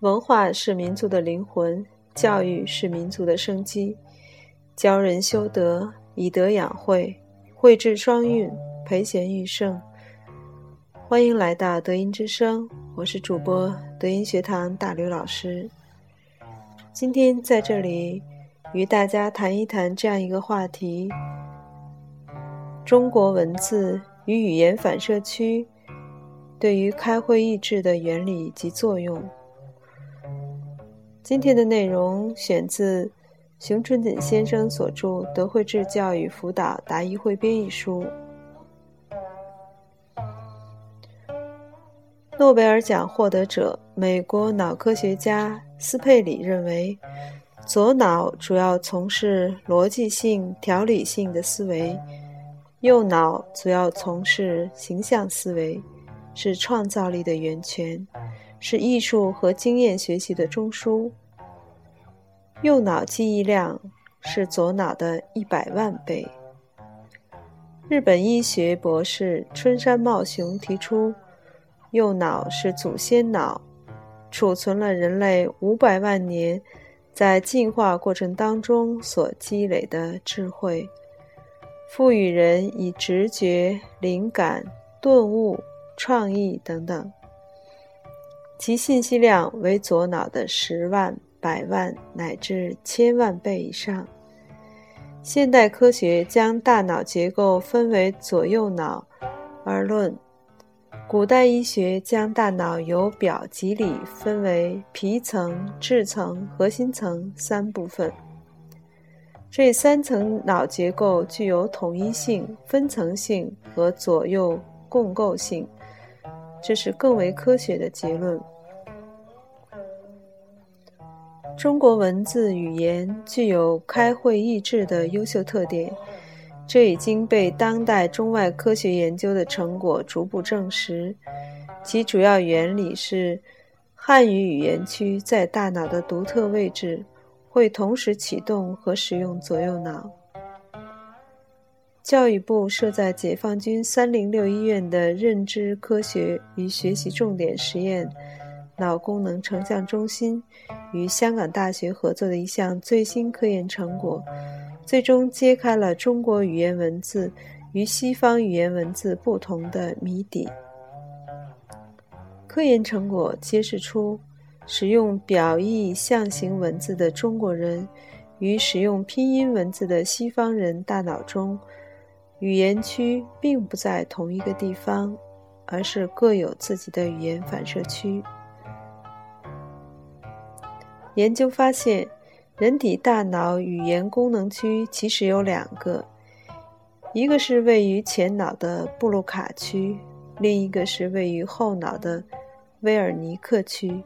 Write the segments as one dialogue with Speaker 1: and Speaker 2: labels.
Speaker 1: 文化是民族的灵魂，教育是民族的生机。教人修德，以德养慧，慧智双运，培贤育圣。欢迎来到德音之声，我是主播德音学堂大刘老师。今天在这里与大家谈一谈这样一个话题：中国文字与语言反射区对于开会意志的原理及作用。今天的内容选自熊春锦先生所著《德惠智教育辅导答疑汇编》一书。诺贝尔奖获得者、美国脑科学家斯佩里认为，左脑主要从事逻辑性、条理性的思维，右脑主要从事形象思维，是创造力的源泉。是艺术和经验学习的中枢。右脑记忆量是左脑的一百万倍。日本医学博士春山茂雄提出，右脑是祖先脑，储存了人类五百万年在进化过程当中所积累的智慧，赋予人以直觉、灵感、顿悟、创意等等。其信息量为左脑的十万、百万乃至千万倍以上。现代科学将大脑结构分为左右脑而论，古代医学将大脑由表及里分为皮层、质层、核心层三部分。这三层脑结构具有统一性、分层性和左右共构性。这是更为科学的结论。中国文字语言具有开会意志的优秀特点，这已经被当代中外科学研究的成果逐步证实。其主要原理是，汉语语言区在大脑的独特位置，会同时启动和使用左右脑。教育部设在解放军三零六医院的认知科学与学习重点实验脑功能成像中心，与香港大学合作的一项最新科研成果，最终揭开了中国语言文字与西方语言文字不同的谜底。科研成果揭示出，使用表意象形文字的中国人与使用拼音文字的西方人大脑中。语言区并不在同一个地方，而是各有自己的语言反射区。研究发现，人体大脑语言功能区其实有两个，一个是位于前脑的布鲁卡区，另一个是位于后脑的威尔尼克区。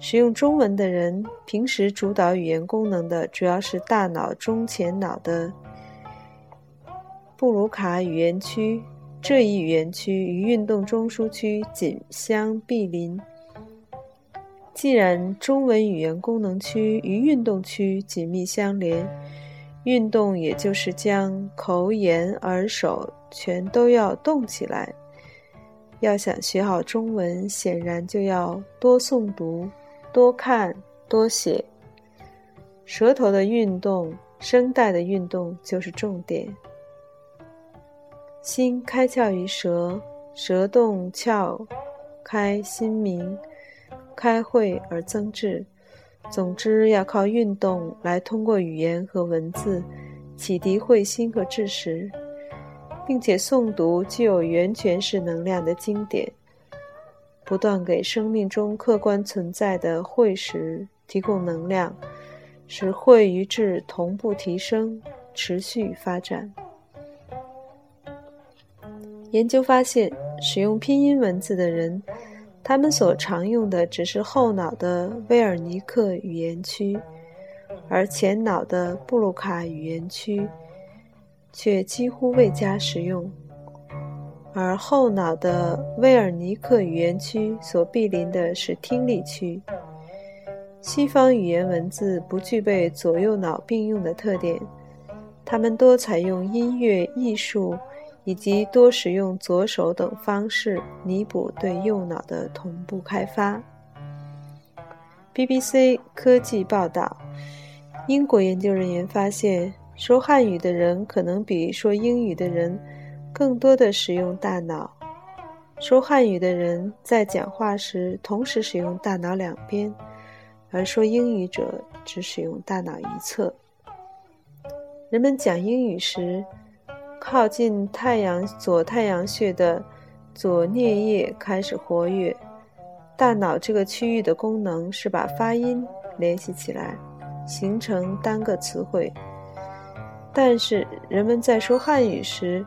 Speaker 1: 使用中文的人，平时主导语言功能的主要是大脑中前脑的。布鲁卡语言区这一语言区与运动中枢区紧相毗邻。既然中文语言功能区与运动区紧密相连，运动也就是将口、眼、耳、手全都要动起来。要想学好中文，显然就要多诵读、多看、多写。舌头的运动、声带的运动就是重点。心开窍于舌，舌动窍开心明，开会而增智。总之，要靠运动来通过语言和文字启迪慧心和智识，并且诵读具有源泉式能量的经典，不断给生命中客观存在的慧识提供能量，使慧与智同步提升，持续发展。研究发现，使用拼音文字的人，他们所常用的只是后脑的威尔尼克语言区，而前脑的布鲁卡语言区却几乎未加使用。而后脑的威尔尼克语言区所毗邻的是听力区。西方语言文字不具备左右脑并用的特点，他们多采用音乐、艺术。以及多使用左手等方式弥补对右脑的同步开发，BBC 科技报道，英国研究人员发现，说汉语的人可能比说英语的人更多的使用大脑。说汉语的人在讲话时同时使用大脑两边，而说英语者只使用大脑一侧。人们讲英语时，靠近太阳左太阳穴的左颞叶开始活跃。大脑这个区域的功能是把发音联系起来，形成单个词汇。但是人们在说汉语时，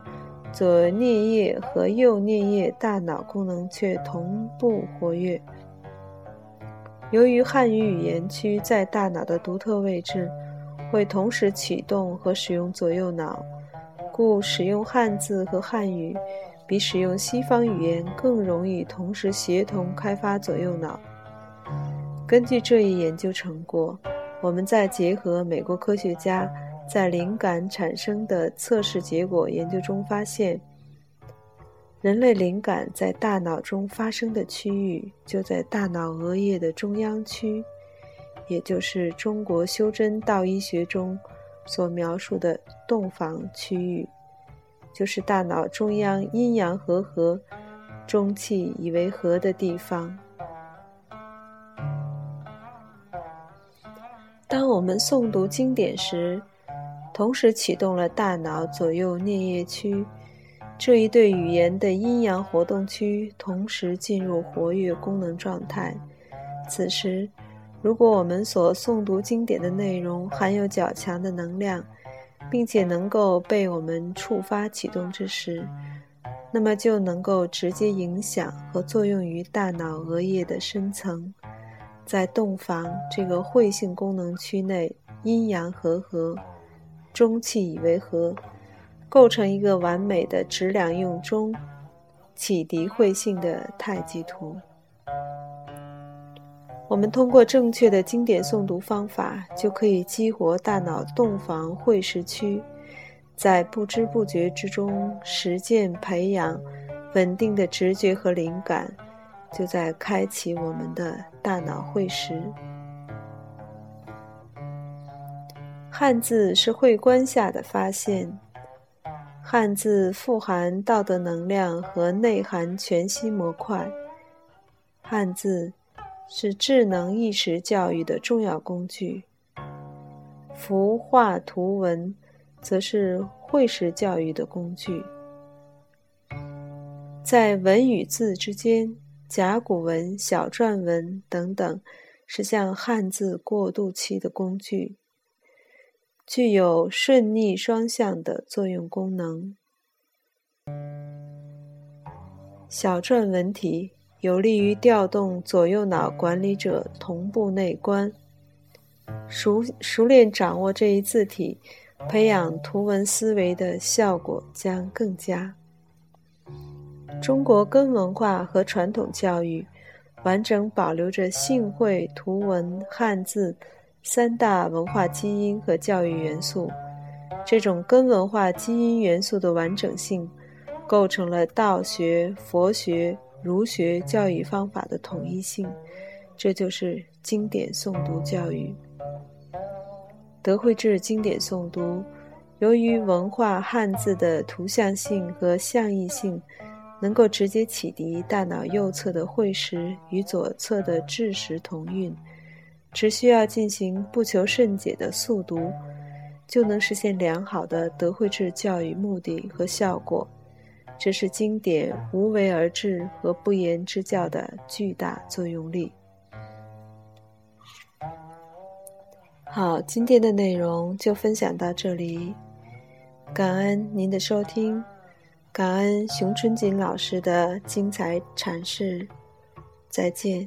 Speaker 1: 左颞叶和右颞叶大脑功能却同步活跃。由于汉语语言区在大脑的独特位置，会同时启动和使用左右脑，故使用汉字和汉语。比使用西方语言更容易同时协同开发左右脑。根据这一研究成果，我们再结合美国科学家在灵感产生的测试结果研究中发现，人类灵感在大脑中发生的区域就在大脑额叶的中央区，也就是中国修真道医学中所描述的洞房区域。就是大脑中央阴阳和合、中气以为和的地方。当我们诵读经典时，同时启动了大脑左右颞叶区这一对语言的阴阳活动区，同时进入活跃功能状态。此时，如果我们所诵读经典的内容含有较强的能量，并且能够被我们触发启动之时，那么就能够直接影响和作用于大脑额叶的深层，在洞房这个会性功能区内，阴阳和合，中气以为和，构成一个完美的质量用中启迪会性的太极图。我们通过正确的经典诵读方法，就可以激活大脑洞房会识区，在不知不觉之中实践培养稳定的直觉和灵感，就在开启我们的大脑会识。汉字是会观下的发现，汉字富含道德能量和内涵全息模块，汉字。是智能意识教育的重要工具。符画图文，则是会识教育的工具。在文与字之间，甲骨文、小篆文等等，是向汉字过渡期的工具，具有顺逆双向的作用功能。小篆文体。有利于调动左右脑管理者同步内观，熟熟练掌握这一字体，培养图文思维的效果将更佳。中国根文化和传统教育完整保留着性会图文汉字三大文化基因和教育元素，这种根文化基因元素的完整性，构成了道学、佛学。儒学教育方法的统一性，这就是经典诵读教育。德惠智经典诵读，由于文化汉字的图像性和象意性，能够直接启迪大脑右侧的会识与左侧的智识同韵，只需要进行不求甚解的速读，就能实现良好的德惠智教育目的和效果。这是经典无为而治和不言之教的巨大作用力。好，今天的内容就分享到这里，感恩您的收听，感恩熊春锦老师的精彩阐释，再见。